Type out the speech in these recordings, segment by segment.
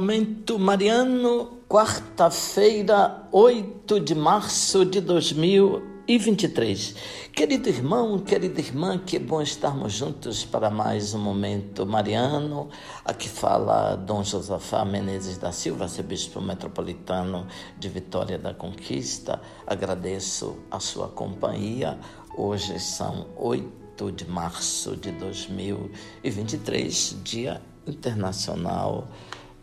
Momento Mariano, quarta-feira, 8 de março de 2023. Querido irmão, querida irmã, que bom estarmos juntos para mais um Momento Mariano. Aqui fala Dom Josafá Menezes da Silva, arcebispo metropolitano de Vitória da Conquista. Agradeço a sua companhia. Hoje são 8 de março de 2023, Dia Internacional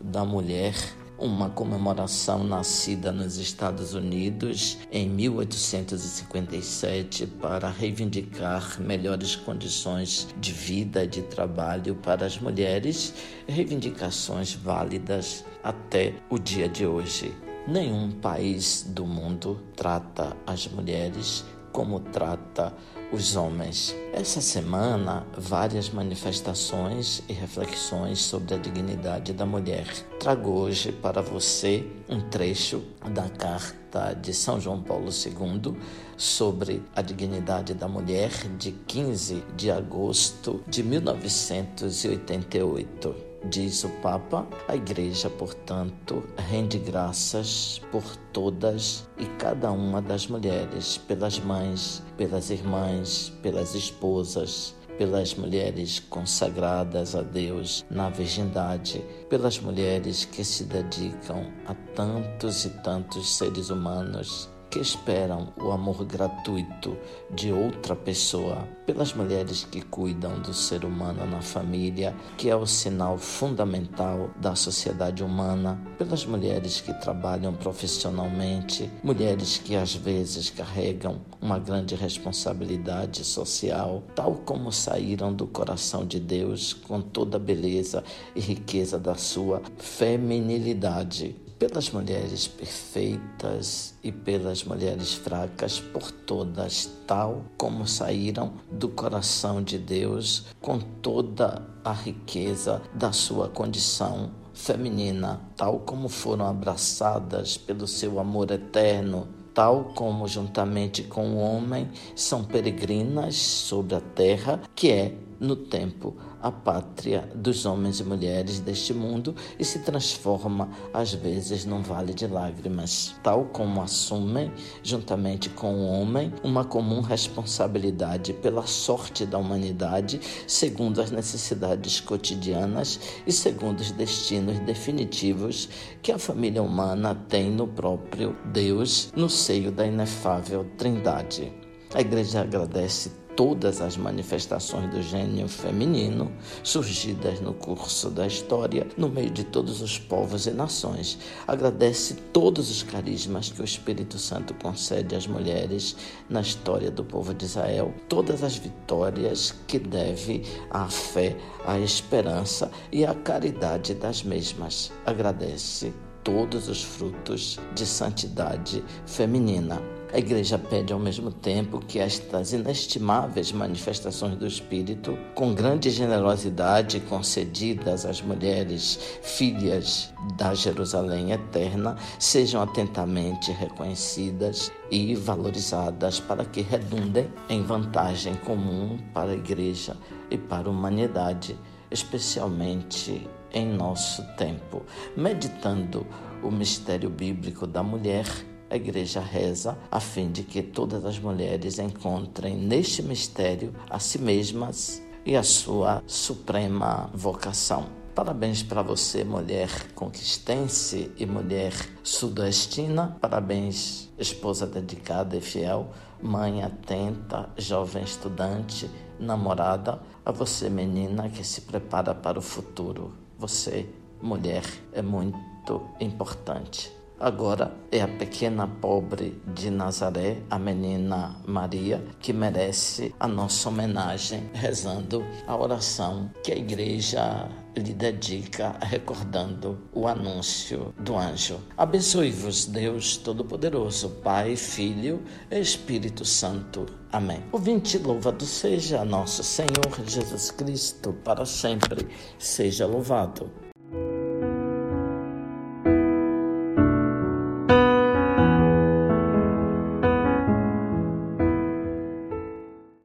da Mulher, uma comemoração nascida nos Estados Unidos em 1857 para reivindicar melhores condições de vida e de trabalho para as mulheres, reivindicações válidas até o dia de hoje. Nenhum país do mundo trata as mulheres como trata os homens. Essa semana, várias manifestações e reflexões sobre a dignidade da mulher. Trago hoje para você um trecho da carta de São João Paulo II sobre a dignidade da mulher de 15 de agosto de 1988. Diz o Papa, a Igreja, portanto, rende graças por todas e cada uma das mulheres, pelas mães, pelas irmãs, pelas esposas, pelas mulheres consagradas a Deus na virgindade, pelas mulheres que se dedicam a tantos e tantos seres humanos que esperam o amor gratuito de outra pessoa, pelas mulheres que cuidam do ser humano na família, que é o sinal fundamental da sociedade humana, pelas mulheres que trabalham profissionalmente, mulheres que às vezes carregam uma grande responsabilidade social, tal como saíram do coração de Deus com toda a beleza e riqueza da sua feminilidade pelas mulheres perfeitas e pelas mulheres fracas, por todas, tal como saíram do coração de Deus com toda a riqueza da sua condição feminina, tal como foram abraçadas pelo seu amor eterno, tal como juntamente com o homem são peregrinas sobre a terra, que é no tempo a pátria dos homens e mulheres deste mundo e se transforma às vezes num vale de lágrimas, tal como assumem, juntamente com o homem, uma comum responsabilidade pela sorte da humanidade, segundo as necessidades cotidianas e segundo os destinos definitivos que a família humana tem no próprio Deus, no seio da inefável Trindade. A igreja agradece todas as manifestações do gênio feminino surgidas no curso da história, no meio de todos os povos e nações. Agradece todos os carismas que o Espírito Santo concede às mulheres na história do povo de Israel, todas as vitórias que deve à fé, à esperança e à caridade das mesmas. Agradece todos os frutos de santidade feminina a Igreja pede ao mesmo tempo que estas inestimáveis manifestações do Espírito, com grande generosidade concedidas às mulheres filhas da Jerusalém eterna, sejam atentamente reconhecidas e valorizadas para que redundem em vantagem comum para a Igreja e para a humanidade, especialmente em nosso tempo. Meditando o mistério bíblico da mulher, a igreja reza a fim de que todas as mulheres encontrem neste mistério a si mesmas e a sua suprema vocação. Parabéns para você, mulher conquistense e mulher sudestina. Parabéns, esposa dedicada e fiel, mãe atenta, jovem estudante, namorada. A você, menina que se prepara para o futuro. Você, mulher, é muito importante. Agora é a pequena pobre de Nazaré, a menina Maria, que merece a nossa homenagem, rezando a oração que a igreja lhe dedica, recordando o anúncio do anjo. Abençoe-vos, Deus Todo-Poderoso, Pai, Filho e Espírito Santo. Amém. O vinte louvado seja nosso Senhor Jesus Cristo, para sempre seja louvado.